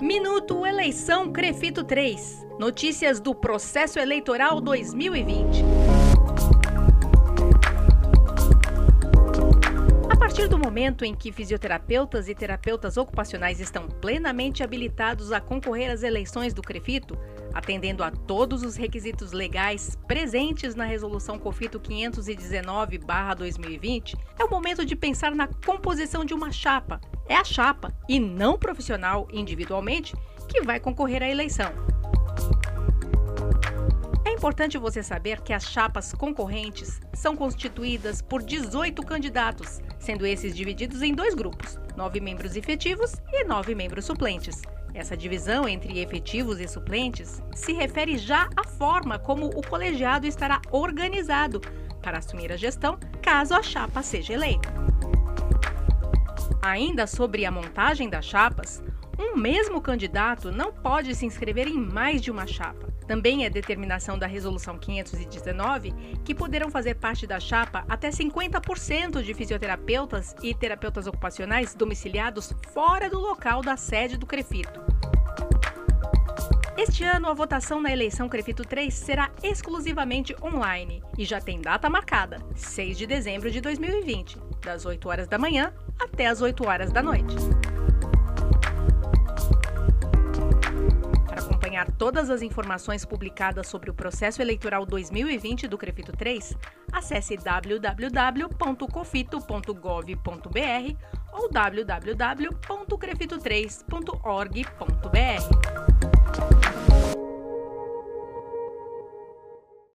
Minuto Eleição Crefito 3. Notícias do processo eleitoral 2020. A partir do momento em que fisioterapeutas e terapeutas ocupacionais estão plenamente habilitados a concorrer às eleições do Crefito, atendendo a todos os requisitos legais presentes na Resolução COFITO 519-2020, é o momento de pensar na composição de uma chapa é a chapa, e não profissional individualmente, que vai concorrer à eleição. É importante você saber que as chapas concorrentes são constituídas por 18 candidatos, sendo esses divididos em dois grupos, nove membros efetivos e nove membros suplentes. Essa divisão entre efetivos e suplentes se refere já à forma como o colegiado estará organizado para assumir a gestão caso a chapa seja eleita. Ainda sobre a montagem das chapas, um mesmo candidato não pode se inscrever em mais de uma chapa. Também é determinação da Resolução 519 que poderão fazer parte da chapa até 50% de fisioterapeutas e terapeutas ocupacionais domiciliados fora do local da sede do CREFITO. Este ano, a votação na eleição Crefito 3 será exclusivamente online e já tem data marcada, 6 de dezembro de 2020, das 8 horas da manhã até as 8 horas da noite. Para acompanhar todas as informações publicadas sobre o processo eleitoral 2020 do Crefito 3, acesse www.cofito.gov.br ou www.crefito3.org.br.